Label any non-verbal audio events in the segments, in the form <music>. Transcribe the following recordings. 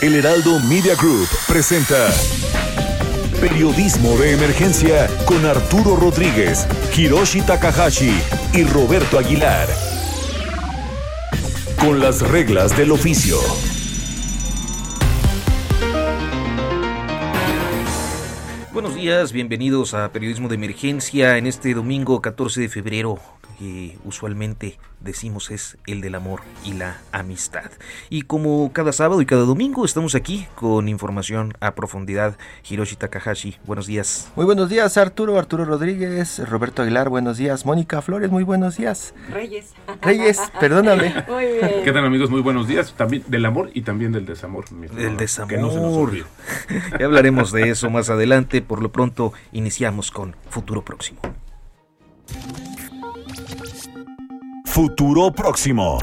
El Heraldo Media Group presenta Periodismo de Emergencia con Arturo Rodríguez, Hiroshi Takahashi y Roberto Aguilar. Con las reglas del oficio. Buenos días, bienvenidos a Periodismo de Emergencia en este domingo 14 de febrero, que usualmente decimos es el del amor y la amistad. Y como cada sábado y cada domingo estamos aquí con información a profundidad. Hiroshi Takahashi, buenos días. Muy buenos días Arturo, Arturo Rodríguez, Roberto Aguilar, buenos días. Mónica Flores, muy buenos días. Reyes. Reyes, perdóname. <laughs> Muy bien. ¿Qué tal amigos? Muy buenos días. También del amor y también del desamor. mi estimado. El desamor. Que no se nos <laughs> ya hablaremos de eso más adelante. Por lo pronto iniciamos con Futuro Próximo. Futuro próximo.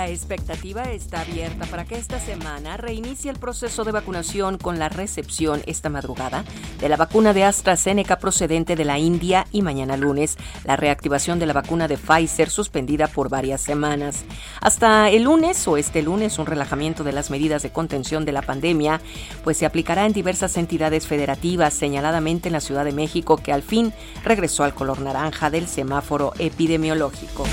La expectativa está abierta para que esta semana reinicie el proceso de vacunación con la recepción esta madrugada de la vacuna de AstraZeneca procedente de la India y mañana lunes la reactivación de la vacuna de Pfizer suspendida por varias semanas. Hasta el lunes o este lunes un relajamiento de las medidas de contención de la pandemia pues se aplicará en diversas entidades federativas, señaladamente en la Ciudad de México que al fin regresó al color naranja del semáforo epidemiológico.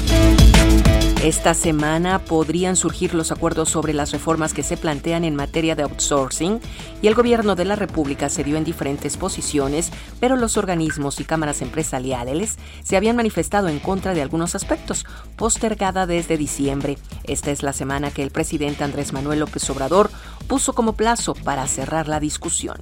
Esta semana podrían surgir los acuerdos sobre las reformas que se plantean en materia de outsourcing y el gobierno de la República se dio en diferentes posiciones, pero los organismos y cámaras empresariales se habían manifestado en contra de algunos aspectos, postergada desde diciembre. Esta es la semana que el presidente Andrés Manuel López Obrador puso como plazo para cerrar la discusión.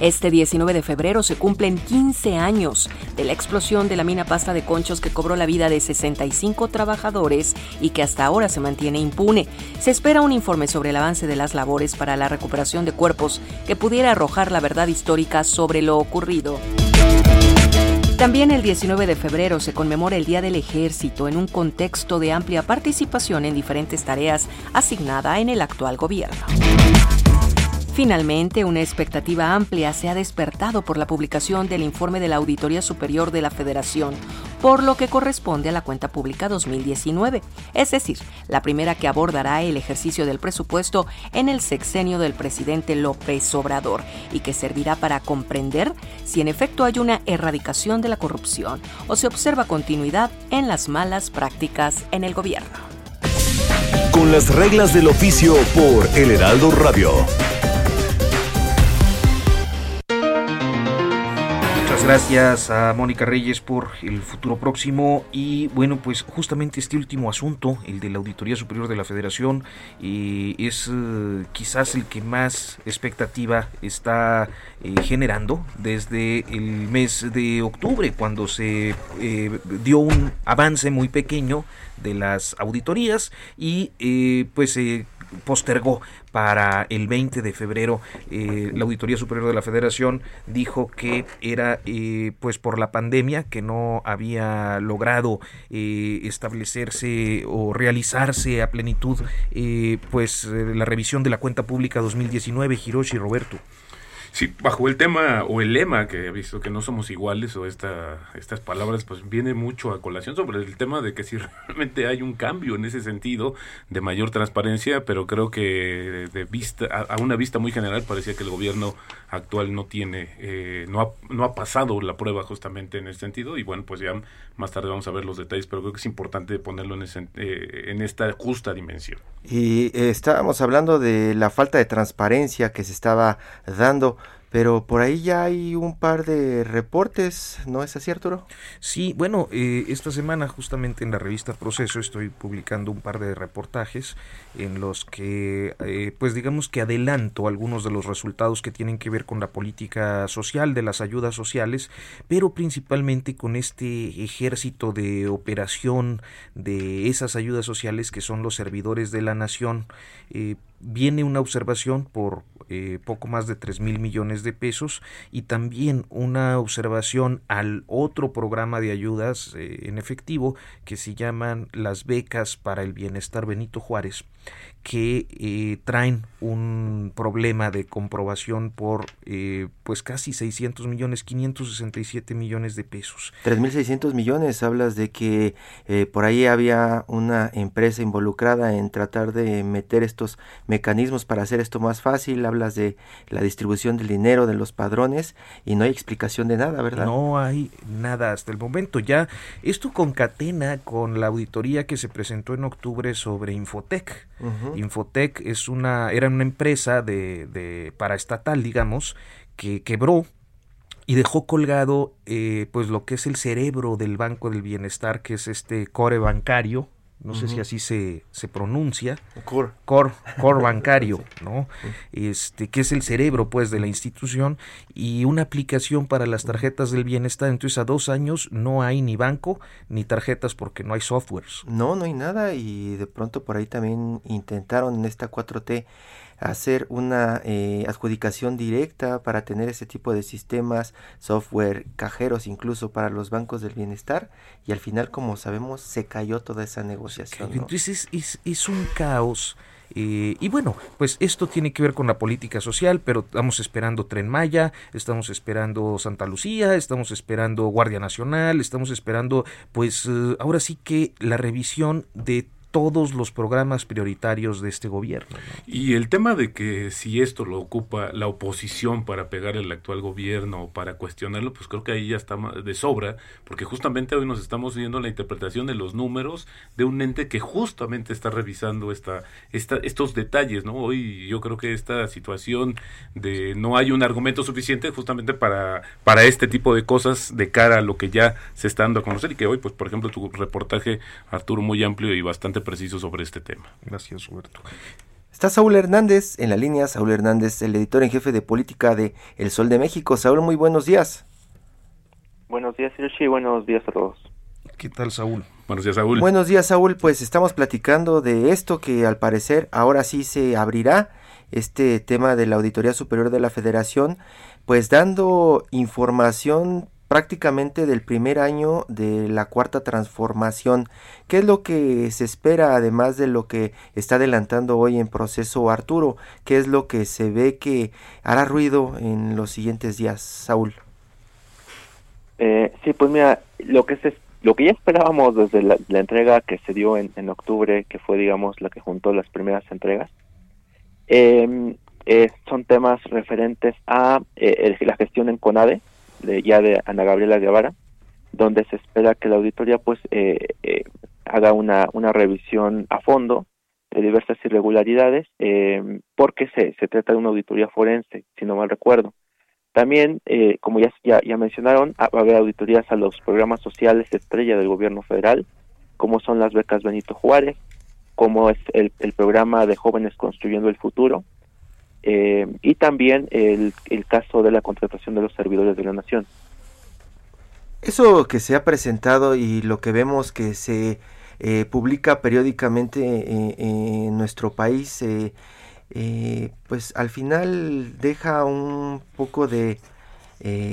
Este 19 de febrero se cumplen 15 años de la explosión de la mina pasta de conchos que cobró la vida de 65 trabajadores y que hasta ahora se mantiene impune. Se espera un informe sobre el avance de las labores para la recuperación de cuerpos que pudiera arrojar la verdad histórica sobre lo ocurrido. También el 19 de febrero se conmemora el Día del Ejército en un contexto de amplia participación en diferentes tareas asignada en el actual gobierno. Finalmente, una expectativa amplia se ha despertado por la publicación del informe de la Auditoría Superior de la Federación, por lo que corresponde a la cuenta pública 2019, es decir, la primera que abordará el ejercicio del presupuesto en el sexenio del presidente López Obrador y que servirá para comprender si en efecto hay una erradicación de la corrupción o se observa continuidad en las malas prácticas en el gobierno. Con las reglas del oficio por El Heraldo Radio. Gracias a Mónica Reyes por el futuro próximo y bueno pues justamente este último asunto, el de la Auditoría Superior de la Federación, eh, es eh, quizás el que más expectativa está eh, generando desde el mes de octubre cuando se eh, dio un avance muy pequeño de las auditorías y eh, pues se postergó para el 20 de febrero. Eh, la Auditoría Superior de la Federación dijo que era eh, pues por la pandemia que no había logrado eh, establecerse o realizarse a plenitud eh, pues eh, la revisión de la cuenta pública 2019. Hiroshi Roberto. Sí, bajo el tema o el lema que he visto que no somos iguales o esta, estas palabras pues viene mucho a colación sobre el tema de que si <laughs> realmente hay un cambio en ese sentido de mayor transparencia, pero creo que de vista a, una vista muy general parecía que el gobierno actual no tiene eh, no ha, no ha pasado la prueba justamente en ese sentido y bueno pues ya más tarde vamos a ver los detalles, pero creo que es importante ponerlo en, ese, eh, en esta justa dimensión. Y eh, estábamos hablando de la falta de transparencia que se estaba dando pero por ahí ya hay un par de reportes, ¿no es así Arturo? Sí, bueno, eh, esta semana justamente en la revista Proceso estoy publicando un par de reportajes en los que, eh, pues digamos que adelanto algunos de los resultados que tienen que ver con la política social, de las ayudas sociales, pero principalmente con este ejército de operación de esas ayudas sociales que son los servidores de la nación. Eh, viene una observación por eh, poco más de 3 mil millones de pesos y también una observación al otro programa de ayudas eh, en efectivo que se llaman las becas para el bienestar Benito Juárez que eh, traen un problema de comprobación por eh, pues casi 600 millones, 567 millones de pesos. 3.600 millones, hablas de que eh, por ahí había una empresa involucrada en tratar de meter estos mecanismos para hacer esto más fácil, hablas de la distribución del dinero, de los padrones y no hay explicación de nada, ¿verdad? No hay nada hasta el momento. Ya esto concatena con la auditoría que se presentó en octubre sobre Infotec. Infotec es una, era una empresa de, de paraestatal, digamos, que quebró y dejó colgado eh, pues lo que es el cerebro del Banco del Bienestar, que es este core bancario, no sé si así se, se pronuncia, Core. core, core <laughs> bancario, ¿no? Este, que es el cerebro, pues, de la institución y una aplicación para las tarjetas del bienestar. Entonces, a dos años no hay ni banco ni tarjetas porque no hay softwares. No, no hay nada y de pronto por ahí también intentaron en esta 4T hacer una eh, adjudicación directa para tener ese tipo de sistemas, software, cajeros incluso para los bancos del bienestar y al final como sabemos se cayó toda esa negociación. ¿no? Entonces es, es, es un caos. Eh, y bueno, pues esto tiene que ver con la política social, pero estamos esperando Tren Maya, estamos esperando Santa Lucía, estamos esperando Guardia Nacional, estamos esperando, pues eh, ahora sí que la revisión de todos los programas prioritarios de este gobierno. ¿no? Y el tema de que si esto lo ocupa la oposición para pegarle al actual gobierno o para cuestionarlo, pues creo que ahí ya está de sobra, porque justamente hoy nos estamos viendo la interpretación de los números de un ente que justamente está revisando esta, esta, estos detalles, ¿no? Hoy yo creo que esta situación de no hay un argumento suficiente justamente para, para este tipo de cosas de cara a lo que ya se está dando a conocer y que hoy, pues por ejemplo, tu reportaje, Arturo, muy amplio y bastante preciso sobre este tema. Gracias, Roberto. Está Saúl Hernández en la línea, Saúl Hernández, el editor en jefe de política de El Sol de México. Saúl, muy buenos días. Buenos días, Hiroshi, buenos días a todos. ¿Qué tal, Saúl? Buenos días, Saúl. Buenos días, Saúl. Pues estamos platicando de esto que al parecer ahora sí se abrirá, este tema de la Auditoría Superior de la Federación, pues dando información prácticamente del primer año de la cuarta transformación. ¿Qué es lo que se espera además de lo que está adelantando hoy en proceso Arturo? ¿Qué es lo que se ve que hará ruido en los siguientes días, Saúl? Eh, sí, pues mira, lo que se, lo que ya esperábamos desde la, entrega que se dio en, en, octubre, que fue, digamos, la que juntó las primeras entregas, eh, eh, son temas referentes a eh, la gestión en CONADE, de, ya de Ana Gabriela Guevara, donde se espera que la auditoría pues eh, eh, haga una, una revisión a fondo de diversas irregularidades, eh, porque se, se trata de una auditoría forense, si no mal recuerdo. También, eh, como ya, ya, ya mencionaron, va a haber auditorías a los programas sociales estrella del gobierno federal, como son las becas Benito Juárez, como es el, el programa de jóvenes construyendo el futuro, eh, y también el, el caso de la contratación de los servidores de la nación. Eso que se ha presentado y lo que vemos que se eh, publica periódicamente eh, en nuestro país, eh, pues al final deja un poco de,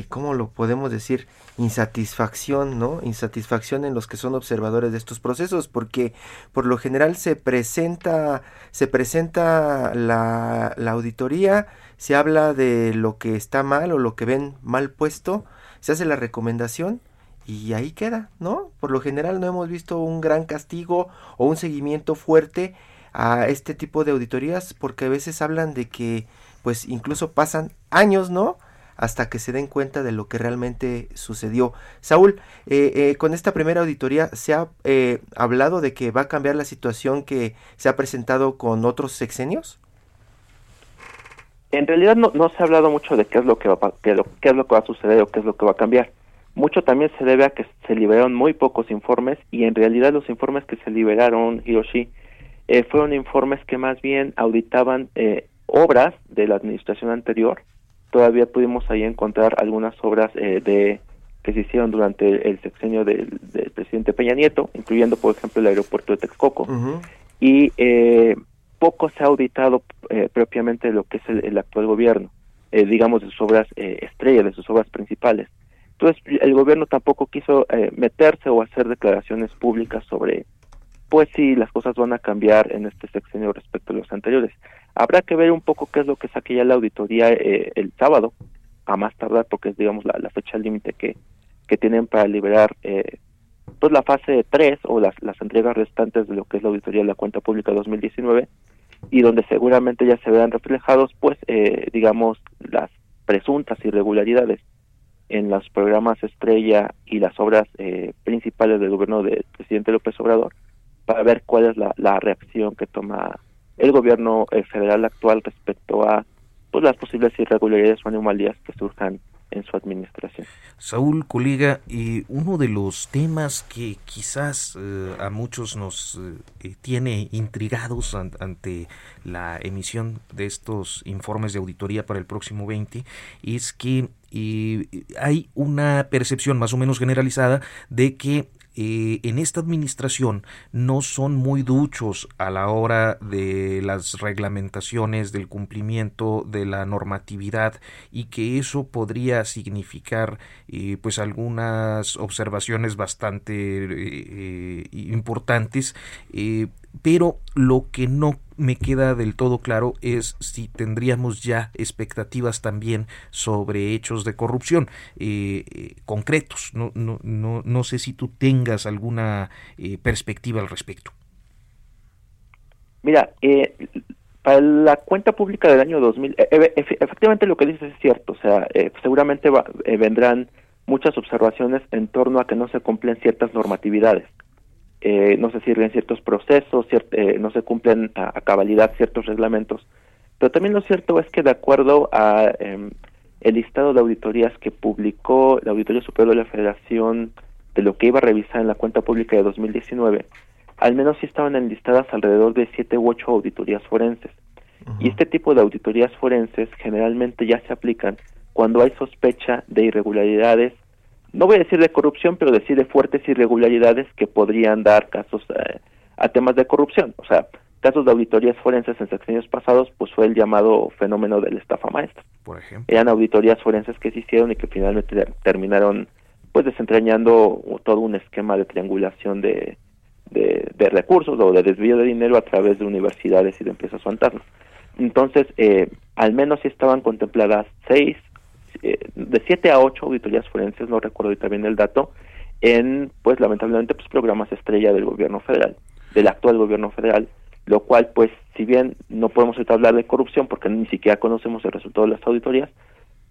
¿cómo lo podemos decir? Insatisfacción, ¿no? Insatisfacción en los que son observadores de estos procesos, porque por lo general se presenta, se presenta la, la auditoría, se habla de lo que está mal o lo que ven mal puesto, se hace la recomendación y ahí queda, ¿no? Por lo general no hemos visto un gran castigo o un seguimiento fuerte a este tipo de auditorías porque a veces hablan de que pues incluso pasan años, ¿no? Hasta que se den cuenta de lo que realmente sucedió. Saúl, eh, eh, con esta primera auditoría se ha eh, hablado de que va a cambiar la situación que se ha presentado con otros sexenios. En realidad no, no se ha hablado mucho de qué es lo que va es lo que va a suceder o qué es lo que va a cambiar. Mucho también se debe a que se liberaron muy pocos informes y en realidad los informes que se liberaron, Hiroshi, eh, fueron informes que más bien auditaban eh, obras de la administración anterior. Todavía pudimos ahí encontrar algunas obras eh, de que se hicieron durante el sexenio del, presidente Peña Nieto, incluyendo, por ejemplo, el aeropuerto de Texcoco. Y eh, poco se ha auditado eh, propiamente lo que es el, actual gobierno, eh, digamos, de sus obras eh, estrella, de sus obras principales. Entonces, el gobierno tampoco quiso eh, meterse o hacer declaraciones públicas sobre, pues, si las cosas van a cambiar en este sexenio respecto a los anteriores. Habrá que ver un poco qué es lo que saque ya la auditoría el sábado, a más tardar, porque es, digamos, la, fecha límite que, que tienen para liberar pues la fase 3 o las, las entregas restantes de lo que es la auditoría de la cuenta pública 2019 y donde seguramente ya se verán reflejados, pues, eh, digamos, las presuntas irregularidades en los programas estrella y las obras eh, principales del gobierno del presidente López Obrador, para ver cuál es la, la reacción que toma el gobierno eh, federal actual respecto a pues, las posibles irregularidades o anomalías que surjan en su administración. Saúl, colega, y uno de los temas que quizás eh, a muchos nos eh, tiene intrigados ante la emisión de estos informes de auditoría para el próximo 20 es que eh, hay una percepción más o menos generalizada de que eh, en esta administración no son muy duchos a la hora de las reglamentaciones, del cumplimiento de la normatividad y que eso podría significar eh, pues algunas observaciones bastante eh, importantes pero lo que no me queda del todo claro es si tendríamos ya expectativas también sobre hechos de corrupción eh, eh, concretos. No, no, no, no sé si tú tengas alguna eh, perspectiva al respecto. Mira, para la cuenta pública del año 2000, efectivamente lo que dices es cierto, o sea, seguramente vendrán muchas observaciones en torno a que no se cumplen ciertas normatividades eh, no se sirven ciertos procesos, eh, no se cumplen a, cabalidad ciertos reglamentos. Pero también lo cierto es que de acuerdo a em, el listado de auditorías que publicó la Auditoría Superior de la Federación de lo que iba a revisar en la cuenta pública de 2019, al menos sí estaban enlistadas alrededor de siete u ocho auditorías forenses. Y este tipo de auditorías forenses generalmente ya se aplican cuando hay sospecha de irregularidades no voy a decir de corrupción, pero decir de fuertes irregularidades que podrían dar casos eh, a temas de corrupción. O sea, casos de auditorías forenses en sexenios pasados, pues fue el llamado fenómeno del estafa maestra. Por ejemplo. Eran auditorías forenses que se hicieron y que finalmente terminaron pues desentrañando todo un esquema de triangulación de, de, recursos o de desvío de dinero a través de universidades y de empresas fantasmas. Entonces, eh, al menos sí estaban contempladas seis eh, de siete a ocho auditorías forenses, no recuerdo ahorita bien el dato, en, pues lamentablemente, pues programas estrella del gobierno federal, del actual gobierno federal, lo cual, pues, si bien no podemos hablar de corrupción porque ni siquiera conocemos el resultado de las auditorías,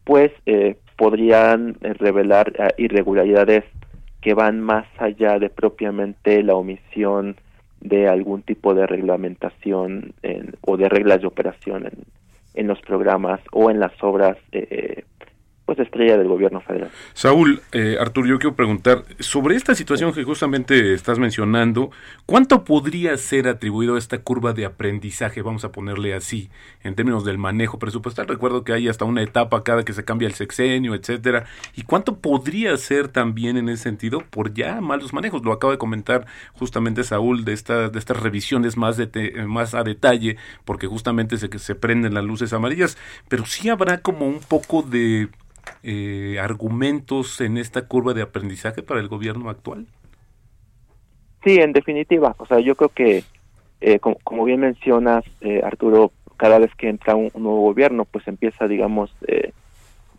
pues eh, podrían eh, revelar irregularidades que van más allá de propiamente la omisión de algún tipo de reglamentación o de reglas de operación en, en los programas o en las obras eh, pues estrella del gobierno federal. Saúl, eh, Arturo, yo quiero preguntar sobre esta situación que justamente estás mencionando, ¿cuánto podría ser atribuido a esta curva de aprendizaje, vamos a ponerle así, en términos del manejo presupuestal? Recuerdo que hay hasta una etapa cada que se cambia el sexenio, etcétera, y cuánto podría ser también en ese sentido por ya malos manejos. Lo acaba de comentar justamente Saúl de esta de estas revisiones más de más a detalle, porque justamente se se prenden las luces amarillas, pero sí habrá como un poco de eh, argumentos en esta curva de aprendizaje para el gobierno actual? Sí, en definitiva. O sea, yo creo que, eh, como, bien mencionas, eh, Arturo, cada vez que entra un, nuevo gobierno, pues empieza, digamos, eh,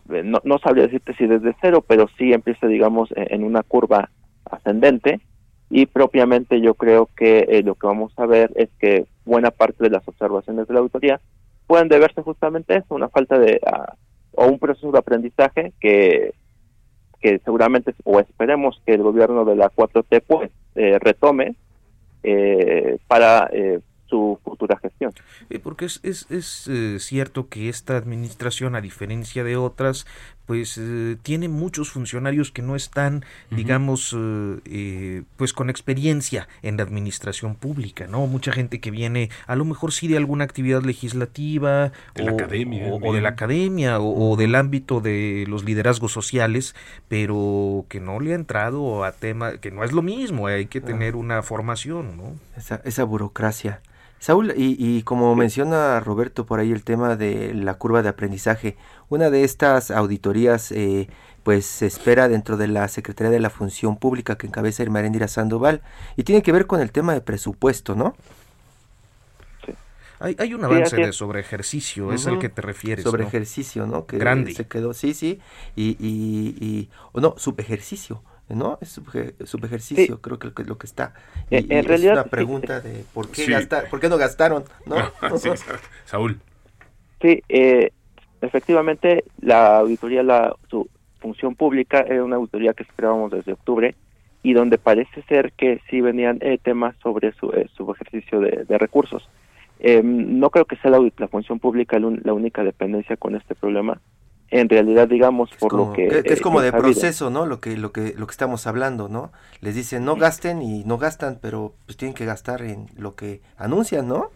no, no sabría decirte si desde cero, pero sí empieza, digamos, e, en una curva ascendente y propiamente yo creo que lo que vamos a ver es que buena parte de las observaciones de la auditoría pueden deberse justamente a eso, una falta de, o un proceso de aprendizaje que, que seguramente o esperemos que el gobierno de la 4T pues eh, retome eh, para eh, su futura gestión. porque es, es, es eh, cierto que esta administración, a diferencia de otras, pues eh, tiene muchos funcionarios que no están, digamos, eh, pues con experiencia en la administración pública, ¿no? Mucha gente que viene, a lo mejor sí de alguna actividad legislativa de o, la academia, o, de la academia o, del ámbito de los liderazgos sociales, pero que no le ha entrado a tema, que no es lo mismo, hay que tener una formación, ¿no? Esa, esa burocracia. Saúl, y, y, como menciona Roberto por ahí el tema de la curva de aprendizaje, una de estas auditorías eh, pues se espera dentro de la Secretaría de la Función Pública que encabeza Irmarendira Sandoval y tiene que ver con el tema de presupuesto, ¿no? Sí. Hay, hay un avance de sobre ejercicio, es al que te refieres. Sobre ejercicio, ¿no? Que Grande. Se quedó, sí, sí, y, y, y o no, subejercicio ¿no? Es subejercicio, sí. creo que es lo que está. Y, en, realidad, es una pregunta de por qué, sí. gastar, por qué no gastaron, ¿no? <laughs> sí, Saúl. Sí, eh, efectivamente, la auditoría, la su función pública era una auditoría que esperábamos desde octubre y donde parece ser que sí venían eh, temas sobre su, eh, su ejercicio de, de recursos. no creo que sea la, la función pública la, la única dependencia con este problema en realidad digamos por como, lo que, es como de proceso no lo que lo que lo que estamos hablando no les dicen no gasten y no gastan pero pues tienen que gastar en lo que anuncian no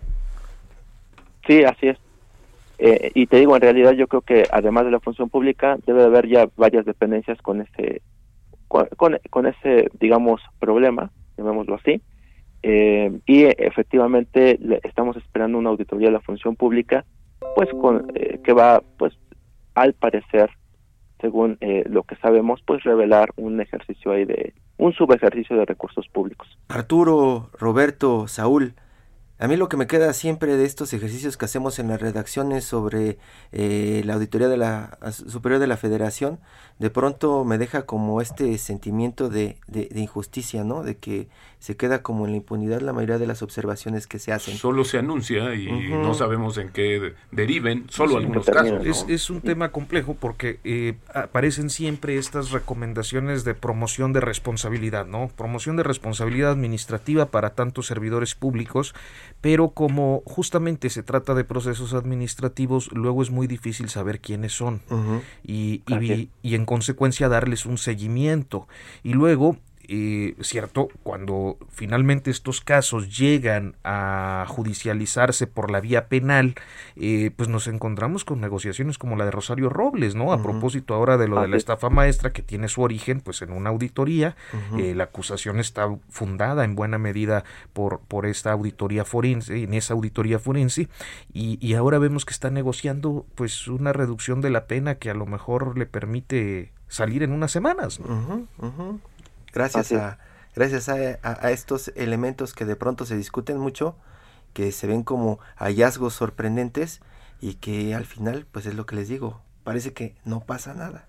sí así es. Eh, y te digo en realidad yo creo que además de la función pública debe de haber ya varias dependencias con ese con, con ese digamos problema llamémoslo así. Eh, y efectivamente le, estamos esperando una auditoría de la función pública pues con eh, que va pues al parecer, según eh, lo que sabemos, pues revelar un ejercicio ahí de un subejercicio de recursos públicos. Arturo, Roberto, Saúl, a mí lo que me queda siempre de estos ejercicios que hacemos en las redacciones sobre eh, la auditoría de la superior de la Federación, de pronto me deja como este sentimiento de, de, de, injusticia, ¿no? De que se queda como en la impunidad la mayoría de las observaciones que se hacen. Solo se anuncia y uh -huh. no sabemos en qué deriven, solo sí, algunos casos. ¿no? Es, es, un tema complejo porque eh, aparecen siempre estas recomendaciones de promoción de responsabilidad, ¿no? Promoción de responsabilidad administrativa para tantos servidores públicos pero como justamente se trata de procesos administrativos, luego es muy difícil saber quiénes son uh -huh. y, y, y, en consecuencia darles un seguimiento. Y luego eh, cierto, cuando finalmente estos casos llegan a judicializarse por la vía penal, eh, pues nos encontramos con negociaciones como la de Rosario Robles, ¿no? A uh -huh. propósito ahora de lo ah, de la estafa maestra que tiene su origen, pues en una auditoría, uh -huh. eh, la acusación está fundada en buena medida por, por esta auditoría forense, en esa auditoría forense, y, y ahora vemos que está negociando, pues, una reducción de la pena que a lo mejor le permite salir en unas semanas. ¿no? Uh gracias a gracias a, a, a, estos elementos que de pronto se discuten mucho que se ven como hallazgos sorprendentes y que al final pues es lo que les digo parece que no pasa nada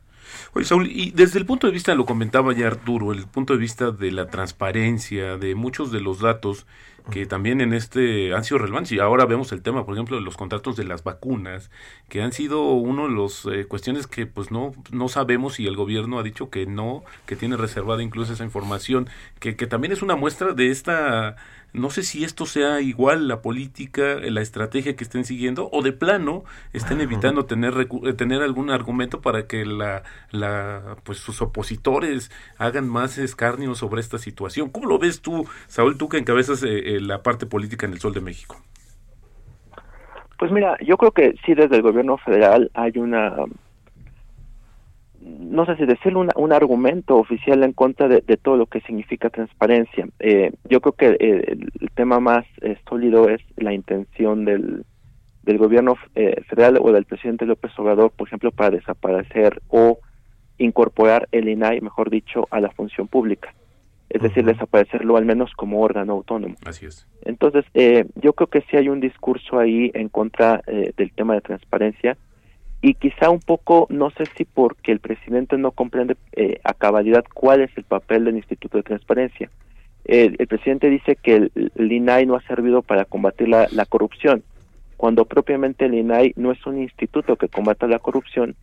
Oye, Saúl, y desde el punto de vista, lo comentaba ya Arturo, el punto de vista de la transparencia, de muchos de los datos que también en este han sido relevantes. Y ahora vemos el tema, por ejemplo, de los contratos de las vacunas, que han sido uno de las eh, cuestiones que pues no no sabemos y el gobierno ha dicho que no, que tiene reservada incluso esa información, que, que también es una muestra de esta no sé si esto sea igual la política, la estrategia que estén siguiendo o de plano estén evitando tener tener algún argumento para que la, la pues sus opositores hagan más escarnio sobre esta situación. ¿Cómo lo ves tú, Saúl, tú que encabezas eh, la parte política en el Sol de México? Pues mira, yo creo que sí desde el gobierno federal hay una no sé si decirlo, una, un argumento oficial en contra de, de, todo lo que significa transparencia. Eh, yo creo que eh, el tema más eh, sólido es la intención del, del gobierno eh, federal o del presidente López Obrador, por ejemplo, para desaparecer o incorporar el INAI, mejor dicho, a la función pública. Es uh -huh. decir, desaparecerlo al menos como órgano autónomo. Así es. Entonces, yo creo que sí hay un discurso ahí en contra del tema de transparencia y quizá un poco, no sé si porque el presidente no comprende eh, a cabalidad cuál es el papel del Instituto de Transparencia. El, presidente dice que el, el, INAI no ha servido para combatir la, corrupción, cuando propiamente el INAI no es un instituto que combata la corrupción,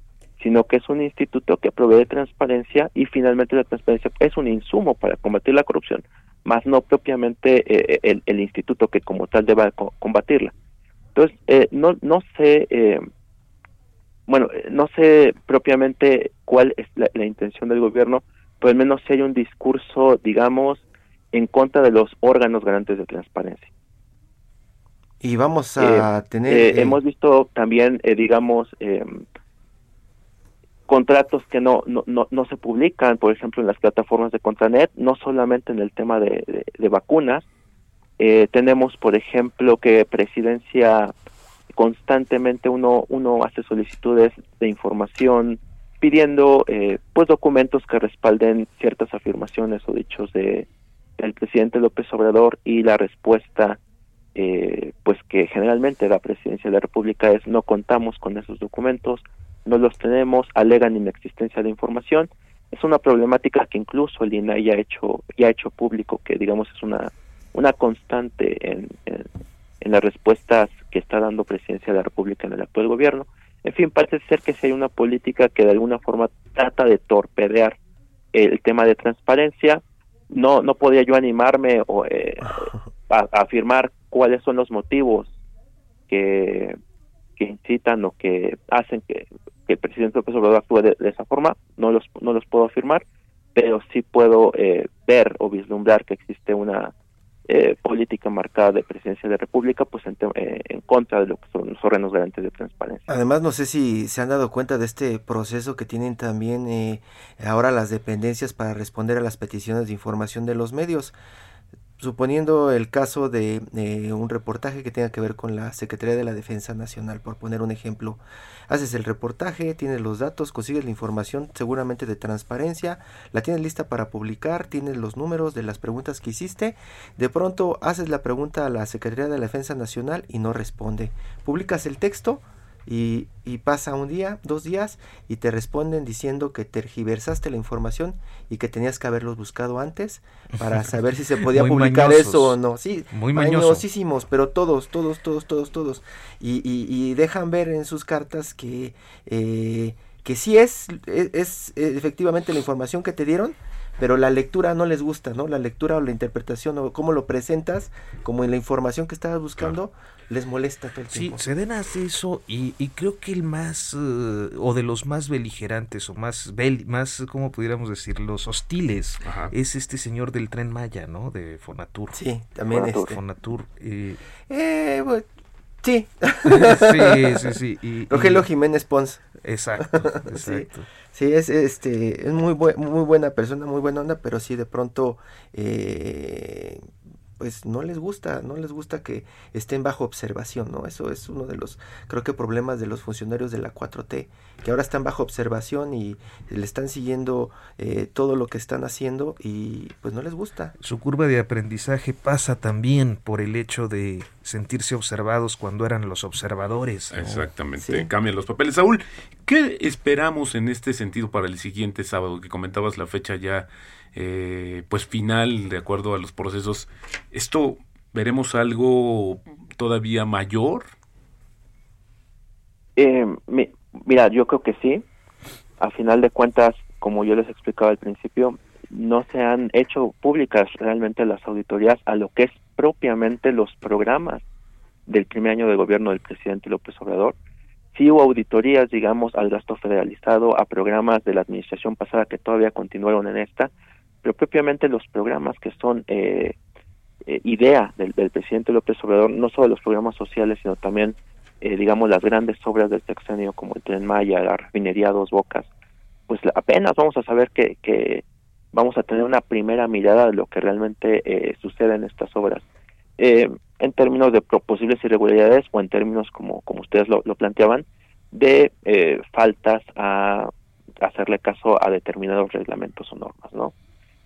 sino que es un instituto que provee transparencia y finalmente la transparencia es un insumo para combatir la corrupción, más no propiamente el, el, instituto que como tal deba combatirla. Entonces, no, no sé, bueno, no sé propiamente cuál es la, la, intención del gobierno, pero al menos si hay un discurso, digamos, en contra de los órganos garantes de transparencia. Y vamos a tener... Eh, hemos visto también, digamos, em, contratos que no, no, no, se publican, por ejemplo, en las plataformas de Contranet, no solamente en el tema de, vacunas. Eh, tenemos, por ejemplo, que Presidencia constantemente uno, uno hace solicitudes de información pidiendo eh, pues documentos que respalden ciertas afirmaciones o dichos de del presidente López Obrador y la respuesta eh, pues que generalmente la presidencia de la República es no contamos con esos documentos, no los tenemos, alegan inexistencia de información. Es una problemática que incluso el INAI ya ha hecho, ya ha hecho público, que digamos es una, una constante en, en, las respuestas que está dando Presidencia de la República en el actual gobierno. En fin, parece ser que si hay una política que de alguna forma trata de torpedear el tema de transparencia, no no podía yo animarme o, eh, <laughs> a, afirmar cuáles son los motivos que, que incitan o que hacen que que el presidente López Obrador actúe de, esa forma, no los, no los puedo afirmar, pero sí puedo eh, ver o vislumbrar que existe una eh, política marcada de presidencia de República pues en, eh, en, contra de lo que son los órganos garantes de transparencia. Además, no sé si se han dado cuenta de este proceso que tienen también ahora las dependencias para responder a las peticiones de información de los medios suponiendo el caso de un reportaje que tenga que ver con la Secretaría de la Defensa Nacional, por poner un ejemplo, haces el reportaje, tienes los datos, consigues la información seguramente de transparencia, la tienes lista para publicar, tienes los números de las preguntas que hiciste, de pronto haces la pregunta a la Secretaría de la Defensa Nacional y no responde, publicas el texto, y, pasa un día, dos días y te responden diciendo que tergiversaste la información y que tenías que haberlos buscado antes para <laughs> saber si se podía publicar eso o no. Sí, muy mañosísimos, pero todos, todos, todos, todos, todos. Y, y, dejan ver en sus cartas que, eh, que sí es, es, es efectivamente la información que te dieron, pero la lectura no les gusta, ¿no? La lectura o la interpretación o cómo lo presentas, como en la información que estabas buscando, les molesta todo el tiempo. Sí, Sedena hace eso y, y creo que el más, eh, o de los más beligerantes o más, bel, más ¿cómo pudiéramos decir? Los hostiles, es este señor del Tren Maya, ¿no? De Fonatur. Sí, también Fonatur. Este. Fonatur eh, eh sí. sí, sí, sí. Y, Rogelio Jiménez Pons. Exacto, <laughs> exacto. Sí, es, este, es muy, muy buena persona, muy buena onda, pero sí de pronto eh, pues no les gusta, no les gusta que estén bajo observación, ¿no? Eso es uno de los, creo que problemas de los funcionarios de la 4T, que ahora están bajo observación y le están siguiendo eh, todo lo que están haciendo y pues no les gusta. Su curva de aprendizaje pasa también por el hecho de sentirse observados cuando eran los observadores. Exactamente, cambian los papeles. Saúl, ¿qué esperamos en este sentido para el siguiente sábado? Que comentabas la fecha ya eh, pues final de acuerdo a los procesos. ¿Esto veremos algo todavía mayor? Eh, mira, yo creo que sí. A final de cuentas, como yo les explicaba al principio, no se han hecho públicas realmente las auditorías a lo que es propiamente los programas del primer año de gobierno del presidente López Obrador. Sí hubo auditorías, digamos, al gasto federalizado, a programas de la administración pasada que todavía continuaron en esta, pero propiamente los programas que son eh, eh, idea del, presidente López Obrador, no solo los programas sociales, sino también, eh, digamos, las grandes obras del sexenio como el Tren Maya, la refinería Dos Bocas, pues apenas vamos a saber que, que vamos a tener una primera mirada de lo que realmente sucede en estas obras. en términos de posibles irregularidades o en términos, como, como ustedes lo, lo planteaban, de faltas a hacerle caso a determinados reglamentos o normas, ¿no?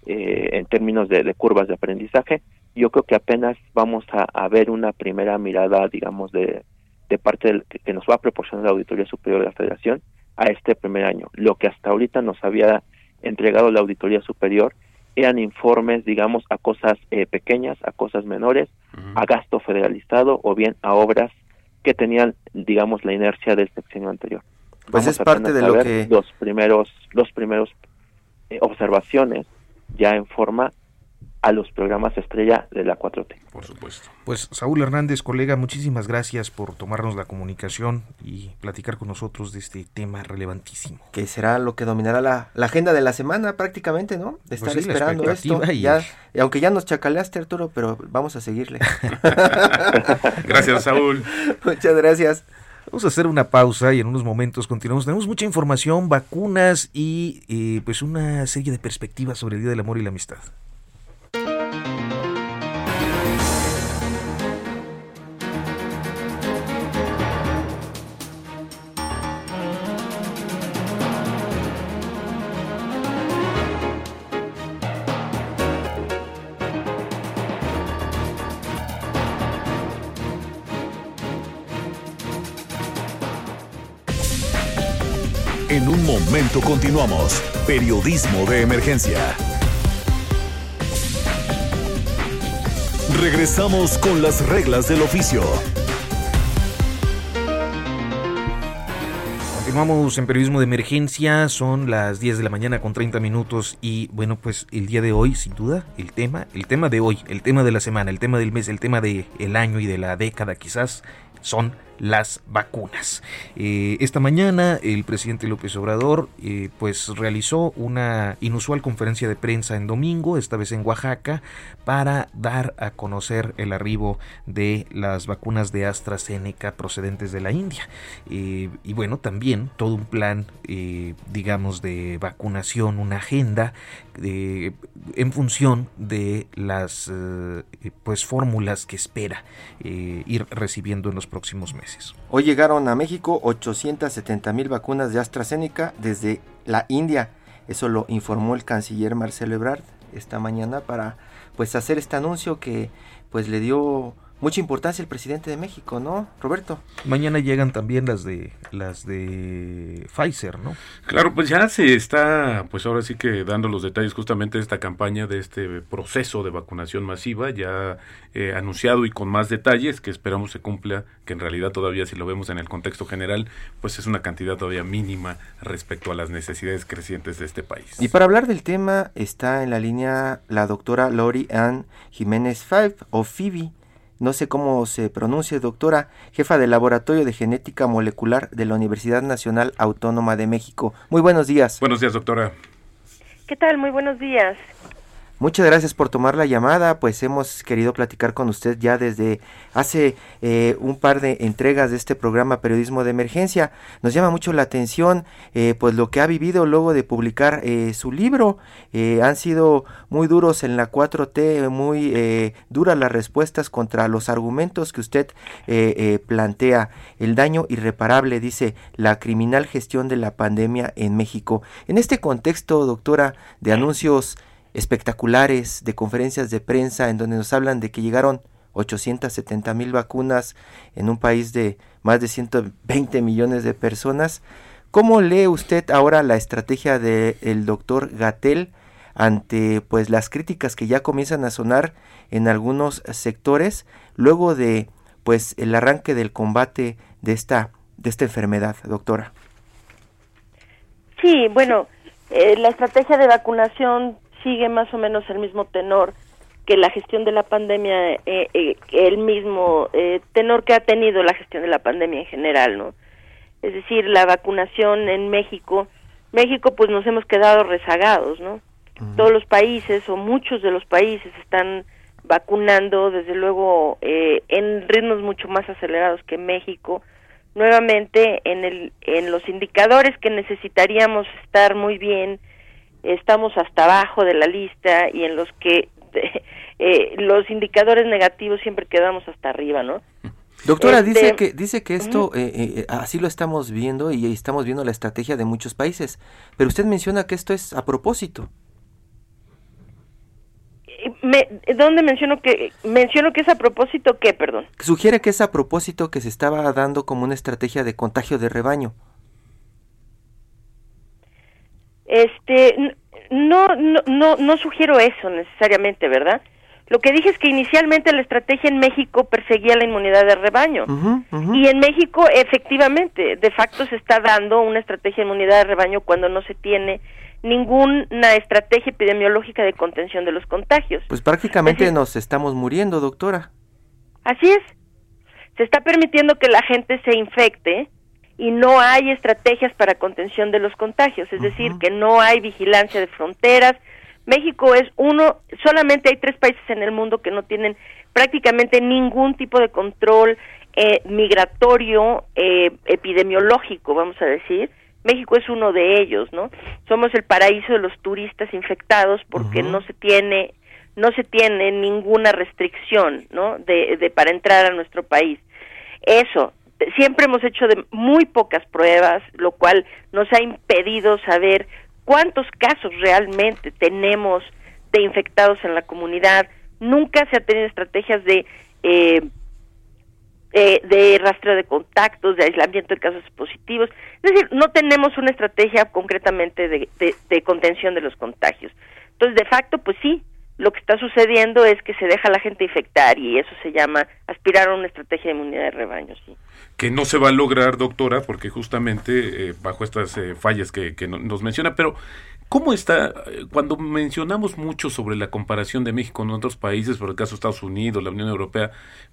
Eh, en términos de, curvas de aprendizaje, yo creo que apenas vamos a, ver una primera mirada, digamos, de, de parte del, que nos va a proporcionar la Auditoría Superior de la Federación a este primer año. Lo que hasta ahorita nos había entregado la Auditoría Superior eran informes, digamos, a cosas eh, pequeñas, a cosas menores, a gasto federalizado o bien a obras que tenían, digamos, la inercia del sexenio anterior. Pues es parte de lo que los primeros, los primeros eh, observaciones ya en forma a los programas estrella de la 4T. Por supuesto. Pues Saúl Hernández, colega, muchísimas gracias por tomarnos la comunicación y platicar con nosotros de este tema relevantísimo. Que será lo que dominará la, agenda de la semana prácticamente, ¿no? De pues estar esperando esto. Y... aunque ya nos chacaleaste, Arturo, pero vamos a seguirle. <laughs> gracias, Saúl. <laughs> Muchas gracias. Vamos a hacer una pausa y en unos momentos continuamos. Tenemos mucha información, vacunas y eh, pues una serie de perspectivas sobre el Día del Amor y la Amistad. Momento continuamos. Periodismo de emergencia. Regresamos con las reglas del oficio. Continuamos en periodismo de emergencia, son las 10 de la mañana con 30 minutos y bueno, pues el día de hoy, sin duda, el tema, el tema de hoy, el tema de la semana, el tema del mes, el tema del el año y de la década quizás, son las vacunas. Eh, esta mañana el presidente López Obrador eh, pues realizó una inusual conferencia de prensa en domingo, esta vez en Oaxaca, para dar a conocer el arribo de las vacunas de AstraZeneca procedentes de la India. Eh, y bueno, también todo un plan, digamos, de vacunación, una agenda en función de las pues fórmulas que espera ir recibiendo en los próximos meses. Hoy llegaron a México 870 mil vacunas de AstraZeneca desde la India. Eso lo informó el canciller Marcelo Ebrard esta mañana para pues hacer este anuncio que pues le dio mucha importancia el presidente de México, ¿no, Roberto? Mañana llegan también las de las de Pfizer, ¿no? Claro, pues ya se está, pues ahora sí que dando los detalles justamente de esta campaña, de este proceso de vacunación masiva, ya eh, anunciado y con más detalles que esperamos se cumpla, que en realidad todavía si lo vemos en el contexto general, pues es una cantidad todavía mínima respecto a las necesidades crecientes de este país. Y para hablar del tema está en la línea la doctora Lori Ann Jiménez Five o Phoebe no sé cómo se pronuncia, doctora, jefa del Laboratorio de Genética Molecular de la Universidad Nacional Autónoma de México. Muy buenos días. Buenos días, doctora. ¿Qué tal? Muy buenos días. Muchas gracias por tomar la llamada, pues hemos querido platicar con usted ya desde hace eh, un par de entregas de este programa Periodismo de Emergencia. Nos llama mucho la atención eh, pues lo que ha vivido luego de publicar eh, su libro. han sido muy duros en la 4T, muy duras las respuestas contra los argumentos que usted plantea. El daño irreparable, dice, la criminal gestión de la pandemia en México. En este contexto, doctora, de anuncios espectaculares de conferencias de prensa en donde nos hablan de que llegaron 870 mil vacunas en un país de más de 120 millones de personas. ¿Cómo lee usted ahora la estrategia del doctor Gatel ante pues las críticas que ya comienzan a sonar en algunos sectores luego de pues el arranque del combate de esta de esta enfermedad, doctora? Sí, bueno, eh, la estrategia de vacunación sigue más o menos el mismo tenor que la gestión de la pandemia, eh, eh, el mismo eh, tenor que ha tenido la gestión de la pandemia en general, ¿no? Es decir, la vacunación en México, México pues nos hemos quedado rezagados, ¿no? Todos los países o muchos de los países están vacunando, desde luego, en ritmos mucho más acelerados que México. Nuevamente, en, el, en los indicadores que necesitaríamos estar muy bien, estamos hasta abajo de la lista y en los que <laughs> eh, los indicadores negativos siempre quedamos hasta arriba, ¿no? Doctora, este, dice que dice que esto eh, eh, así lo estamos viendo y estamos viendo la estrategia de muchos países, pero usted menciona que esto es a propósito. Me, ¿Dónde menciono que menciono que es a propósito qué, perdón? Sugiere que es a propósito que se estaba dando como una estrategia de contagio de rebaño. Este, no, no, no, no sugiero eso necesariamente, ¿verdad? Lo que dije es que inicialmente la estrategia en México perseguía la inmunidad de rebaño. Y en México, efectivamente, de facto se está dando una estrategia de inmunidad de rebaño cuando no se tiene ninguna estrategia epidemiológica de contención de los contagios. Pues prácticamente nos estamos muriendo, doctora. Así es. Se está permitiendo que la gente se infecte y no hay estrategias para contención de los contagios, es decir, que no hay vigilancia de fronteras. México es uno, solamente hay tres países en el mundo que no tienen prácticamente ningún tipo de control eh, migratorio, eh, epidemiológico, vamos a decir. México es uno de ellos, ¿no? Somos el paraíso de los turistas infectados porque no se tiene no se tiene ninguna restricción, ¿no? De, de para entrar a nuestro país. Eso, siempre hemos hecho de muy pocas pruebas, lo cual nos ha impedido saber cuántos casos realmente tenemos de infectados en la comunidad. Nunca se ha tenido estrategias de eh, eh, de rastreo de contactos, de aislamiento de casos positivos. Es decir, no tenemos una estrategia concretamente de, de contención de los contagios. Entonces, de facto, pues sí, lo que está sucediendo es que se deja a la gente infectar y eso se llama aspirar a una estrategia de inmunidad de rebaño, sí. Que no se va a lograr, doctora, porque justamente eh, bajo estas eh, fallas que, que nos menciona, pero ¿Cómo está, cuando mencionamos mucho sobre la comparación de México con otros países, por el caso de Estados Unidos, la Unión Europea,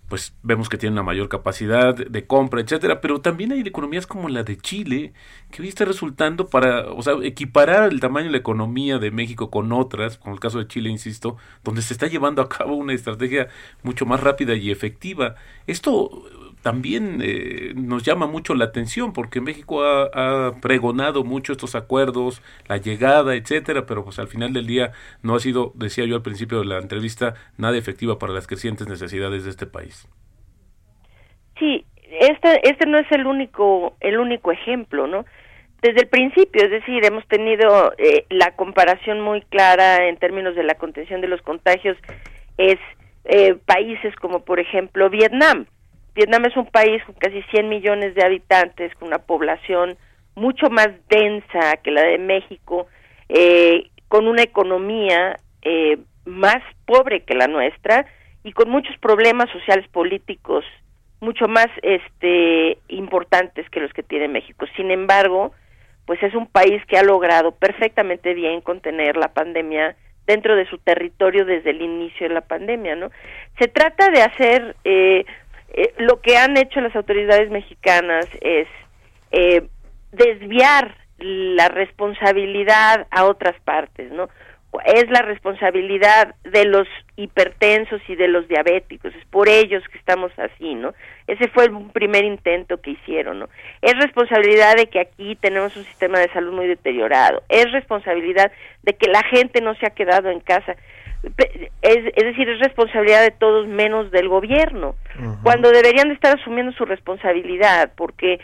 pues vemos que tiene una mayor capacidad de compra, etcétera, pero también hay economías como la de Chile, que hoy está resultando para, o sea, equiparar el tamaño de la economía de México con otras, con el caso de Chile, insisto, donde se está llevando a cabo una estrategia mucho más rápida y efectiva. Esto también eh, nos llama mucho la atención porque México ha, pregonado mucho estos acuerdos, la llegada, etcétera, pero pues al final del día no ha sido, decía yo al principio de la entrevista, nada efectiva para las crecientes necesidades de este país. Sí, este, este no es el único, el único ejemplo, ¿no? Desde el principio, es decir, hemos tenido eh, la comparación muy clara en términos de la contención de los contagios, es eh, países como por ejemplo Vietnam, Vietnam es un país con casi 100 millones de habitantes, con una población mucho más densa que la de México, eh, con una economía eh, más pobre que la nuestra y con muchos problemas sociales políticos mucho más este importantes que los que tiene México. Sin embargo, pues es un país que ha logrado perfectamente bien contener la pandemia dentro de su territorio desde el inicio de la pandemia, ¿no? Se trata de hacer eh, eh, lo que han hecho las autoridades mexicanas es eh, desviar la responsabilidad a otras partes, ¿no? Es la responsabilidad de los hipertensos y de los diabéticos, es por ellos que estamos así, ¿no? Ese fue el primer intento que hicieron, ¿no? Es responsabilidad de que aquí tenemos un sistema de salud muy deteriorado, es responsabilidad de que la gente no se ha quedado en casa es, es decir, es responsabilidad de todos menos del gobierno, cuando deberían de estar asumiendo su responsabilidad, porque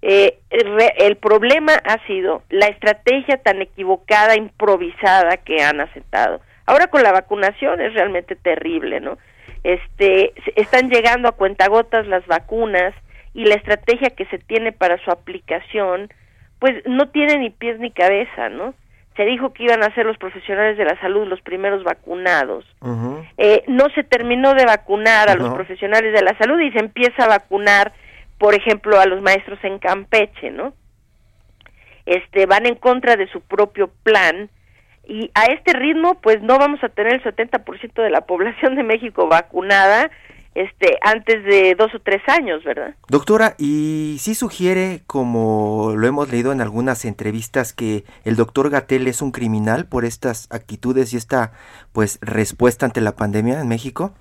eh, el, problema ha sido la estrategia tan equivocada, improvisada que han aceptado. Ahora con la vacunación es realmente terrible, ¿no? Este, están llegando a cuentagotas las vacunas y la estrategia que se tiene para su aplicación, pues no tiene ni pies ni cabeza, ¿no? Se dijo que iban a ser los profesionales de la salud los primeros vacunados. Eh, no se terminó de vacunar a los profesionales de la salud y se empieza a vacunar, por ejemplo, a los maestros en Campeche, ¿no? Este, van en contra de su propio plan y a este ritmo, pues no vamos a tener el 70% de la población de México vacunada este antes de dos o tres años, ¿verdad? Doctora, y sí sugiere, como lo hemos leído en algunas entrevistas, que el doctor Gatel es un criminal por estas actitudes y esta pues respuesta ante la pandemia en México.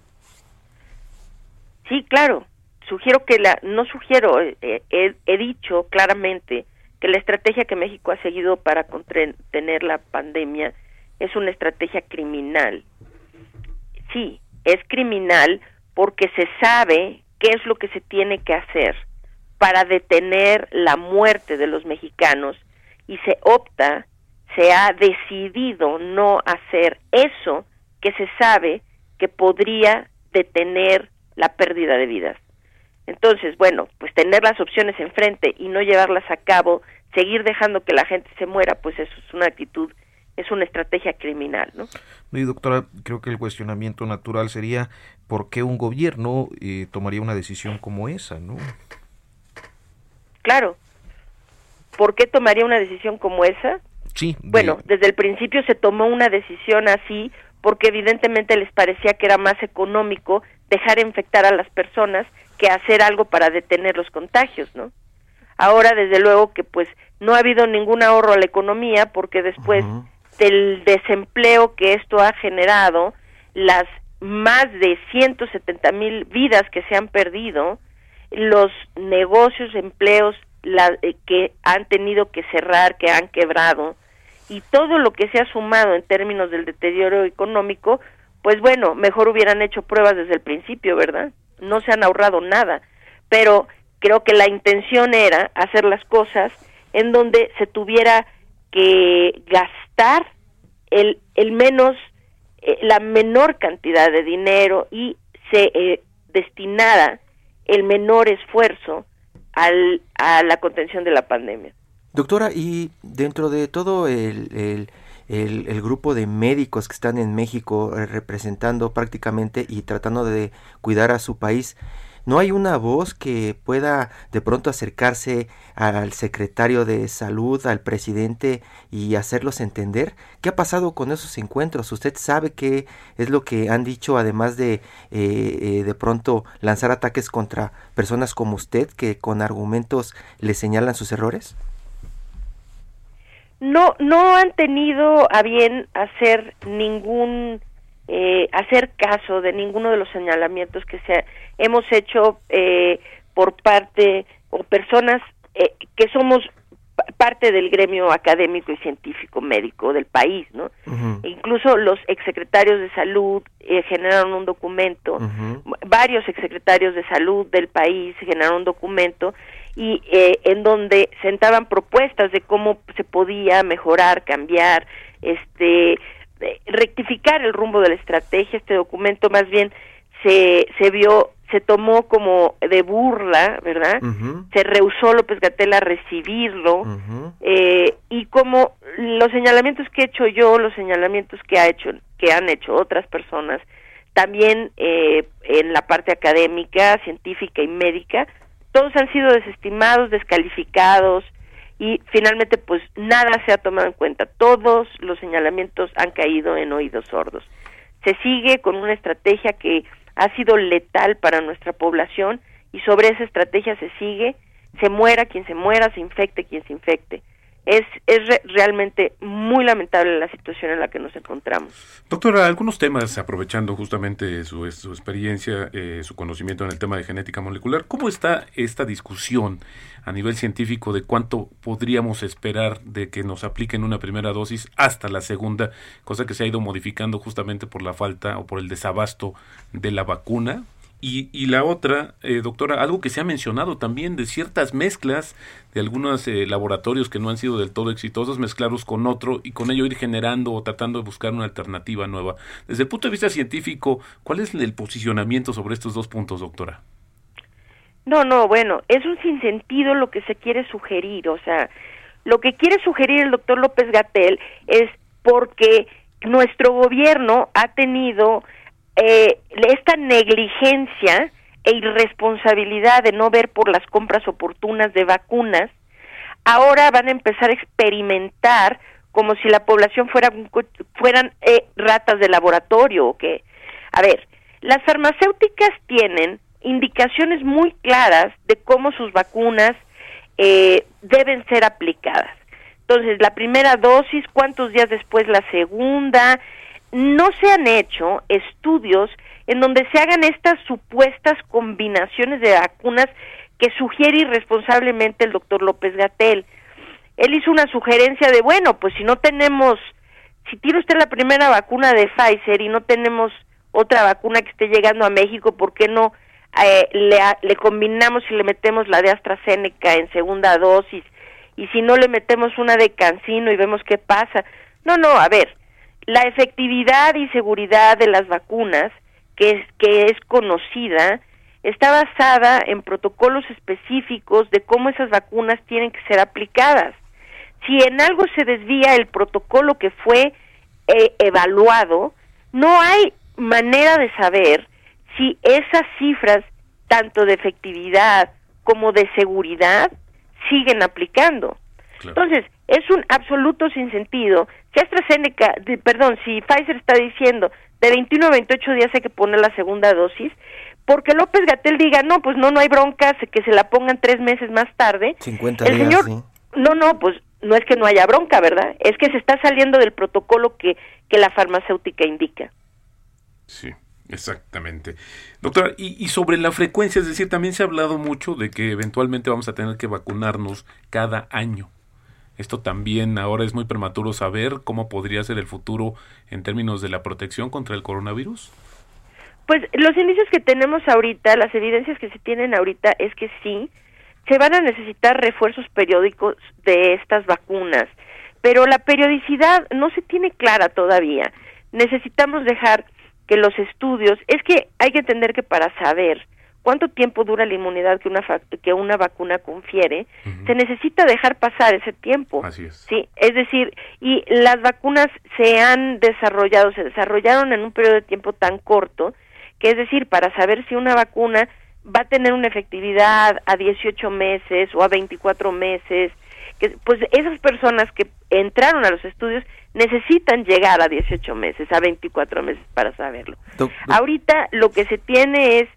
Sí, claro. Sugiero que la, no sugiero, eh, eh, he dicho claramente que la estrategia que México ha seguido para contener la pandemia es una estrategia criminal. Sí, es criminal porque se sabe qué es lo que se tiene que hacer para detener la muerte de los mexicanos y se opta, se ha decidido no hacer eso que se sabe que podría detener la pérdida de vidas. Entonces, bueno, pues tener las opciones enfrente y no llevarlas a cabo, seguir dejando que la gente se muera, pues eso es una actitud es una estrategia criminal, ¿no? Y doctora, creo que el cuestionamiento natural sería por qué un gobierno eh, tomaría una decisión como esa, ¿no? Claro. ¿Por qué tomaría una decisión como esa? Sí. Bueno, desde el principio se tomó una decisión así porque evidentemente les parecía que era más económico dejar infectar a las personas que hacer algo para detener los contagios, ¿no? Ahora, desde luego que pues no ha habido ningún ahorro a la economía porque después del desempleo que esto ha generado, las más de 170 mil vidas que se han perdido, los negocios, empleos la, eh, que han tenido que cerrar, que han quebrado, y todo lo que se ha sumado en términos del deterioro económico, pues bueno, mejor hubieran hecho pruebas desde el principio, ¿verdad? No se han ahorrado nada, pero creo que la intención era hacer las cosas en donde se tuviera que gastar el, el menos, eh, la menor cantidad de dinero y se eh, destinara el menor esfuerzo al, a la contención de la pandemia. Doctora, y dentro de todo el, el, grupo de médicos que están en México eh, representando prácticamente y tratando de cuidar a su país, ¿no hay una voz que pueda de pronto acercarse al secretario de salud, al presidente y hacerlos entender? ¿Qué ha pasado con esos encuentros? ¿Usted sabe qué es lo que han dicho además de eh, eh, de pronto lanzar ataques contra personas como usted que con argumentos le señalan sus errores? no no han tenido a bien hacer ningún eh, hacer caso de ninguno de los señalamientos que se hemos hecho eh, por parte o personas eh, que somos parte del gremio académico y científico médico del país, ¿no? incluso los exsecretarios de salud eh, generaron un documento, varios exsecretarios de salud del país generaron un documento y eh, en donde sentaban propuestas de cómo se podía mejorar, cambiar, este, rectificar el rumbo de la estrategia. Este documento más bien se, se vio se tomó como de burla, ¿verdad? Se rehusó López Gatel a recibirlo eh, y como los señalamientos que he hecho yo, los señalamientos que ha hecho, que han hecho otras personas, también eh, en la parte académica, científica y médica, todos han sido desestimados, descalificados y finalmente pues nada se ha tomado en cuenta. Todos los señalamientos han caído en oídos sordos. Se sigue con una estrategia que ha sido letal para nuestra población y sobre esa estrategia se sigue, se muera quien se muera, se infecte quien se infecte. Es, es realmente muy lamentable la situación en la que nos encontramos. Doctora, algunos temas, aprovechando justamente su, su experiencia, eh, su conocimiento en el tema de genética molecular, ¿cómo está esta discusión a nivel científico de cuánto podríamos esperar de que nos apliquen una primera dosis hasta la segunda, cosa que se ha ido modificando justamente por la falta o por el desabasto de la vacuna? Y, y, la otra, eh, doctora, algo que se ha mencionado también de ciertas mezclas de algunos eh, laboratorios que no han sido del todo exitosos, mezclarlos con otro y con ello ir generando o tratando de buscar una alternativa nueva. Desde el punto de vista científico, ¿cuál es el posicionamiento sobre estos dos puntos, doctora? No, no, bueno, es un sinsentido lo que se quiere sugerir, o sea, lo que quiere sugerir el doctor López Gatel es porque nuestro gobierno ha tenido eh, esta negligencia e irresponsabilidad de no ver por las compras oportunas de vacunas, ahora van a empezar a experimentar como si la población fuera, fueran eh, ratas de laboratorio o que, a ver, las farmacéuticas tienen indicaciones muy claras de cómo sus vacunas eh, deben ser aplicadas. Entonces, la primera dosis, cuántos días después la segunda, no se han hecho estudios en donde se hagan estas supuestas combinaciones de vacunas que sugiere irresponsablemente el doctor López Gatel. Él hizo una sugerencia de, bueno, pues si no tenemos, si tiene usted la primera vacuna de Pfizer y no tenemos otra vacuna que esté llegando a México, ¿por qué no eh, le, le combinamos y le metemos la de AstraZeneca en segunda dosis? Y si no le metemos una de Cancino y vemos qué pasa. No, no, a ver, la efectividad y seguridad de las vacunas, que es, que es conocida, está basada en protocolos específicos de cómo esas vacunas tienen que ser aplicadas. Si en algo se desvía el protocolo que fue eh, evaluado, no hay manera de saber si esas cifras, tanto de efectividad como de seguridad, siguen aplicando. Entonces, es un absoluto sinsentido. Si AstraZeneca, perdón, si Pfizer está diciendo de 21 a 28 días hay que poner la segunda dosis, porque López Gatel diga, no, pues no, no hay bronca, que se la pongan tres meses más tarde. 50 el días, señor, sí. no, no, pues no es que no haya bronca, ¿verdad? Es que se está saliendo del protocolo que, que la farmacéutica indica. Sí. Exactamente. Doctora, y, y, sobre la frecuencia, es decir, también se ha hablado mucho de que eventualmente vamos a tener que vacunarnos cada año. Esto también ahora es muy prematuro saber cómo podría ser el futuro en términos de la protección contra el coronavirus. Pues los indicios que tenemos ahorita, las evidencias que se tienen ahorita es que sí, se van a necesitar refuerzos periódicos de estas vacunas, pero la periodicidad no se tiene clara todavía. Necesitamos dejar que los estudios, es que hay que entender que para saber cuánto tiempo dura la inmunidad que una que una vacuna confiere, uh -huh. se necesita dejar pasar ese tiempo. Así es. Sí, es decir, y las vacunas se han desarrollado, se desarrollaron en un periodo de tiempo tan corto, que es decir, para saber si una vacuna va a tener una efectividad a 18 meses o a 24 meses, que pues esas personas que entraron a los estudios necesitan llegar a 18 meses, a 24 meses para saberlo. Ahorita lo que se tiene es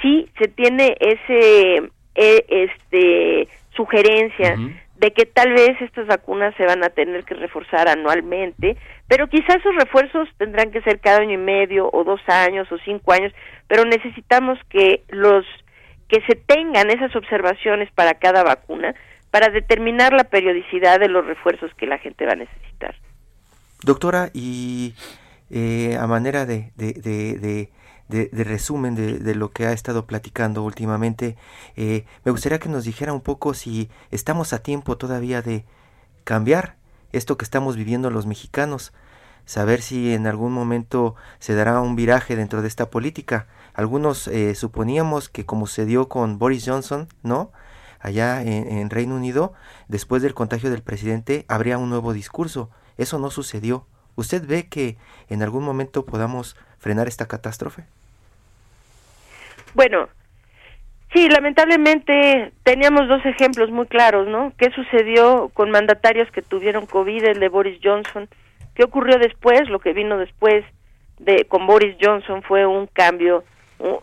sí se tiene ese eh, este sugerencia uh -huh. de que tal vez estas vacunas se van a tener que reforzar anualmente, pero quizás esos refuerzos tendrán que ser cada año y medio o dos años o cinco años, pero necesitamos que los que se tengan esas observaciones para cada vacuna para determinar la periodicidad de los refuerzos que la gente va a necesitar. Doctora, y eh, a manera de, de, de, de de, resumen de, de, lo que ha estado platicando últimamente, eh, me gustaría que nos dijera un poco si estamos a tiempo todavía de cambiar esto que estamos viviendo los mexicanos, saber si en algún momento se dará un viraje dentro de esta política. Algunos eh, suponíamos que como se dio con Boris Johnson, ¿no? Allá en, en Reino Unido, después del contagio del presidente, habría un nuevo discurso. Eso no sucedió. ¿Usted ve que en algún momento podamos frenar esta catástrofe? Bueno, sí, lamentablemente teníamos dos ejemplos muy claros, ¿no? ¿Qué sucedió con mandatarios que tuvieron COVID, el de Boris Johnson? ¿Qué ocurrió después? Lo que vino después de con Boris Johnson fue un cambio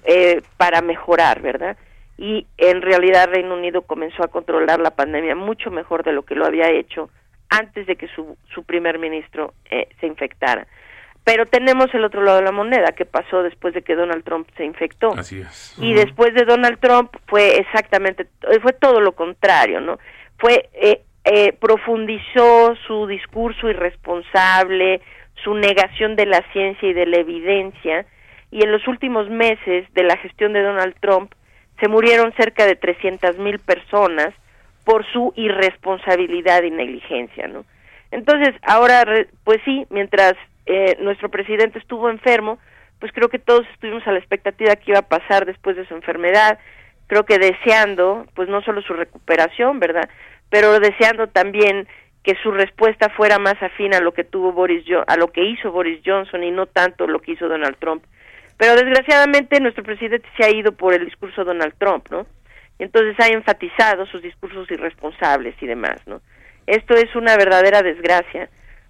eh, para mejorar, ¿verdad? Y en realidad Reino Unido comenzó a controlar la pandemia mucho mejor de lo que lo había hecho antes de que su, su primer ministro eh, se infectara. Pero tenemos el otro lado de la moneda, que pasó después de que Donald Trump se infectó. Así es. Y uh -huh. después de Donald Trump fue exactamente, fue todo lo contrario, ¿no? Fue, eh, eh, profundizó su discurso irresponsable, su negación de la ciencia y de la evidencia, y en los últimos meses de la gestión de Donald Trump se murieron cerca de 300 mil personas por su irresponsabilidad y negligencia, ¿no? Entonces, ahora, pues sí, mientras eh, nuestro presidente estuvo enfermo, pues creo que todos estuvimos a la expectativa que iba a pasar después de su enfermedad, creo que deseando, pues no solo su recuperación, ¿verdad? Pero deseando también que su respuesta fuera más afín a lo que tuvo Boris a lo que hizo Boris Johnson y no tanto lo que hizo Donald Trump. Pero desgraciadamente nuestro presidente se ha ido por el discurso de Donald Trump, ¿no? Entonces ha enfatizado sus discursos irresponsables y demás, ¿no? Esto es una verdadera desgracia.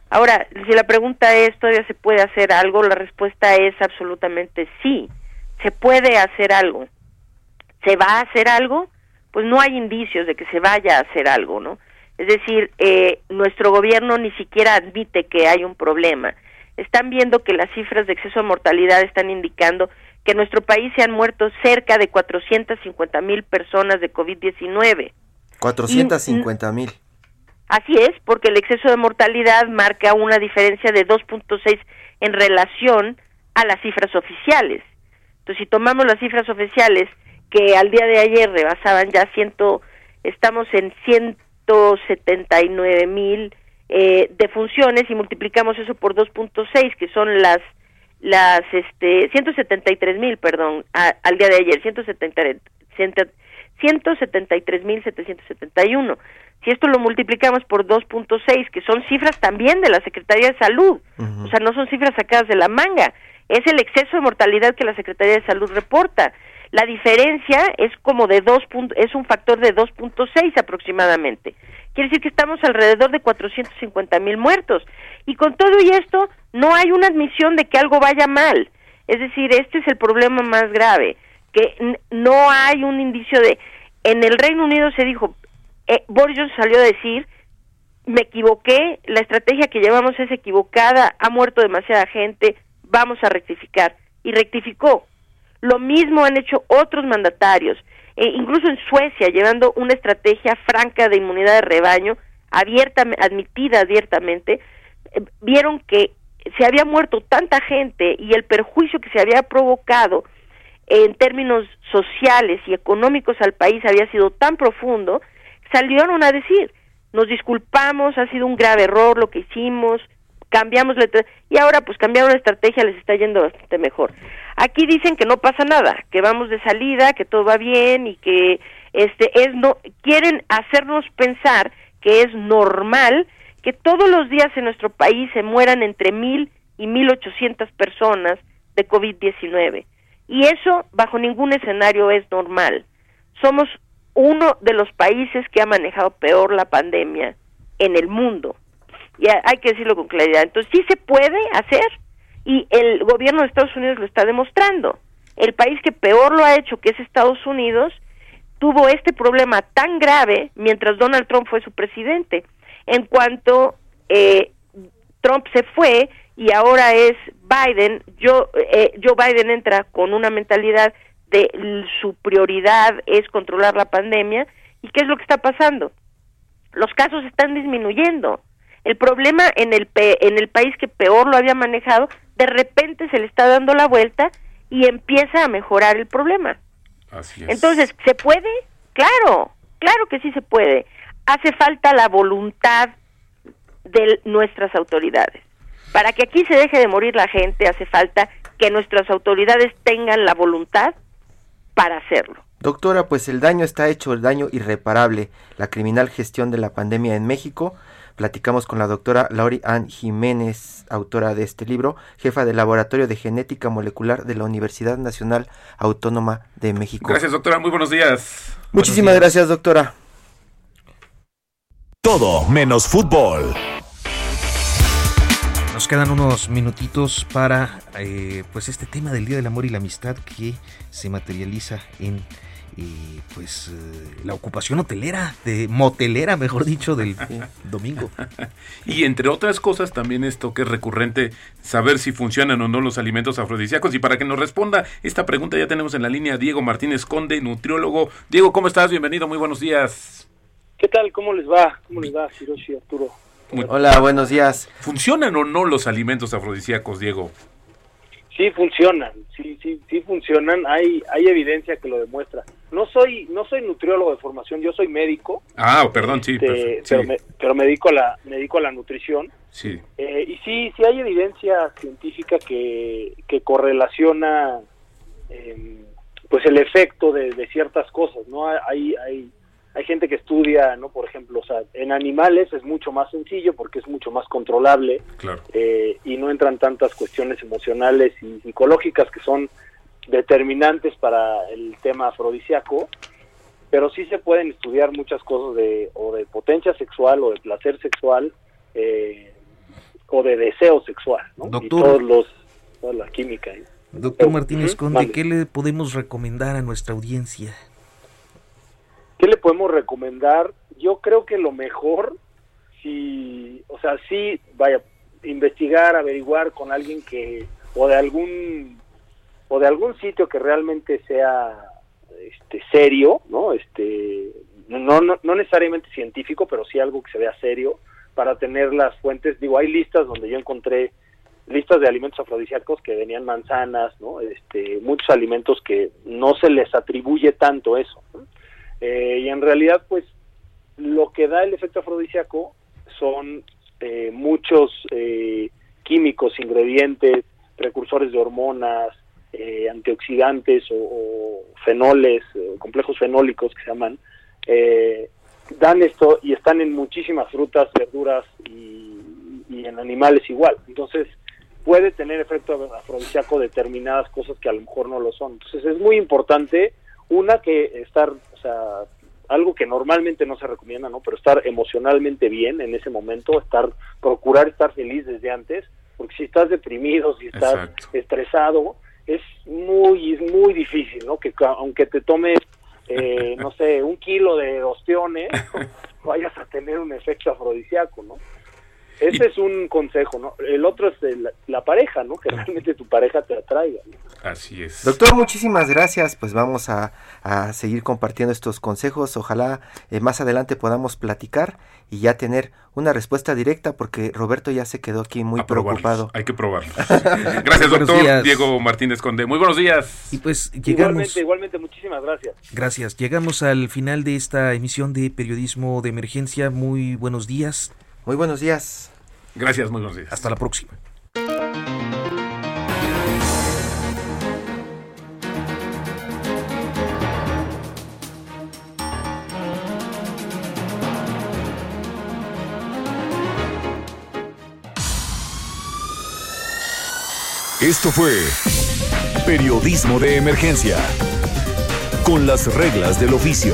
Ahora, si la pregunta es, ¿todavía se puede hacer algo? La respuesta es absolutamente sí. Se puede hacer algo. ¿Se va a hacer algo? Pues no hay indicios de que se vaya a hacer algo, ¿no? Es decir, eh, nuestro gobierno ni siquiera admite que hay un problema. Están viendo que las cifras de exceso de mortalidad están indicando que en nuestro país se han muerto cerca de 450 mil personas de COVID-19. 450 mil. Así es, porque el exceso de mortalidad marca una diferencia de 2.6 en relación a las cifras oficiales. Entonces, si tomamos las cifras oficiales que al día de ayer rebasaban ya ciento, estamos en 179 mil eh, defunciones y multiplicamos eso por 2.6, que son las las este 173 mil, perdón, a, al día de ayer, 173 mil 771. Si esto lo multiplicamos por 2.6, que son cifras también de la Secretaría de Salud, uh -huh. o sea, no son cifras sacadas de la manga, es el exceso de mortalidad que la Secretaría de Salud reporta. La diferencia es como de dos es un factor de 2.6 aproximadamente. Quiere decir que estamos alrededor de 450 mil muertos. Y con todo y esto, no hay una admisión de que algo vaya mal. Es decir, este es el problema más grave, que no hay un indicio de... En el Reino Unido se dijo, eh, Boris Johnson salió a decir, me equivoqué, la estrategia que llevamos es equivocada, ha muerto demasiada gente, vamos a rectificar. Y rectificó. Lo mismo han hecho otros mandatarios, e incluso en Suecia, llevando una estrategia franca de inmunidad de rebaño, abierta, admitida abiertamente, eh, vieron que se había muerto tanta gente y el perjuicio que se había provocado en términos sociales y económicos al país había sido tan profundo, salieron a decir, nos disculpamos, ha sido un grave error lo que hicimos, cambiamos la y ahora pues cambiaron la estrategia, les está yendo bastante mejor. Aquí dicen que no pasa nada, que vamos de salida, que todo va bien y que este es no quieren hacernos pensar que es normal que todos los días en nuestro país se mueran entre mil y mil ochocientas personas de COVID-19. Y eso bajo ningún escenario es normal. Somos uno de los países que ha manejado peor la pandemia en el mundo. Y hay que decirlo con claridad. Entonces sí se puede hacer y el gobierno de Estados Unidos lo está demostrando. El país que peor lo ha hecho, que es Estados Unidos, tuvo este problema tan grave mientras Donald Trump fue su presidente. En cuanto eh, Trump se fue y ahora es Biden, yo, eh, Joe Biden entra con una mentalidad de su prioridad es controlar la pandemia. ¿Y qué es lo que está pasando? Los casos están disminuyendo. El problema en el, en el país que peor lo había manejado, de repente se le está dando la vuelta y empieza a mejorar el problema. Así es. Entonces, ¿se puede? Claro, claro que sí se puede. Hace falta la voluntad de nuestras autoridades. Para que aquí se deje de morir la gente, hace falta que nuestras autoridades tengan la voluntad para hacerlo. Doctora, pues el daño está hecho, el daño irreparable, la criminal gestión de la pandemia en México. Platicamos con la doctora Lauri Ann Jiménez, autora de este libro, jefa del Laboratorio de Genética Molecular de la Universidad Nacional Autónoma de México. Gracias, doctora. Muy buenos días. Muchísimas gracias, doctora. Todo menos fútbol. Nos quedan unos minutitos para eh, pues este tema del Día del Amor y la Amistad que se materializa en eh, pues eh, la ocupación hotelera, de motelera, mejor dicho, del <laughs> domingo. y entre otras cosas también esto que es recurrente, saber si funcionan o no los alimentos afrodisíacos. Y para que nos responda esta pregunta ya tenemos en la línea a Diego Martínez Conde, nutriólogo. Diego, ¿cómo estás? Bienvenido, muy buenos días. ¿Qué tal? ¿Cómo les va? ¿Cómo les va, Hiroshi Arturo? Hola, buenos días. ¿Funcionan o no los alimentos afrodisíacos, Diego? Sí funcionan, sí, sí, sí funcionan. Hay, hay evidencia que lo demuestra. No soy, no soy nutriólogo de formación, yo soy médico. Ah, perdón, sí, este, pero, me, pero me dedico a la, me dedico a la nutrición. Sí. Eh, y sí, sí hay evidencia científica que, que correlaciona, em, pues el efecto de, de, ciertas cosas, ¿no? Hay, hay hay gente que estudia, ¿no? Por ejemplo, o sea, en animales es mucho más sencillo porque es mucho más controlable eh, y no entran tantas cuestiones emocionales y psicológicas que son determinantes para el tema afrodisíaco, pero sí se pueden estudiar muchas cosas de o de potencia sexual o de placer sexual eh, o de deseo sexual, ¿no? Doctor, y todos los, toda la química. Doctor Martínez Conde, ¿qué le podemos recomendar a nuestra audiencia? ¿Qué le podemos recomendar? Yo creo que lo mejor, si, o sea, sí, vaya, investigar, averiguar con alguien que, o de algún, o de algún sitio que realmente sea, este, serio, ¿no? Este, no, no, no necesariamente científico, pero sí algo que se vea serio, para tener las fuentes, digo, hay listas donde yo encontré listas de alimentos afrodisíacos que venían manzanas, ¿no? Este, muchos alimentos que no se les atribuye tanto eso. ¿no? Eh, y en realidad, pues, lo que da el efecto afrodisíaco son eh, muchos eh, químicos, ingredientes, precursores de hormonas, antioxidantes o, fenoles, complejos fenólicos que se llaman, dan esto y están en muchísimas frutas, verduras y, y, en animales igual. Entonces, puede tener efecto afrodisíaco determinadas cosas que a lo mejor no lo son. Entonces es muy importante, una, que estar, o sea, algo que normalmente no se recomienda, ¿no? Pero estar emocionalmente bien en ese momento, estar, procurar estar feliz desde antes, porque si estás deprimido, si estás estresado, es muy, es muy difícil, ¿no? Que aunque te tomes, eh, no sé, un kilo de ostiones, <laughs> vayas a tener un efecto afrodisíaco, ¿no? Ese es un consejo, ¿no? El otro es la, pareja, ¿no? Que realmente tu pareja te atraiga. Así es. Doctor, muchísimas gracias. Pues vamos a, seguir compartiendo estos consejos. Ojalá eh, más adelante podamos platicar y ya tener una respuesta directa porque Roberto ya se quedó aquí muy preocupado. Hay que probarlo. <laughs> gracias, <laughs> doctor Diego Martínez Conde. Muy buenos días. Y pues llegamos. Igualmente, igualmente, muchísimas gracias. Gracias. Llegamos al final de esta emisión de Periodismo de Emergencia. Muy buenos días. Muy buenos días. Gracias, muy buenos días. Hasta la próxima. Esto fue Periodismo de Emergencia, con las reglas del oficio.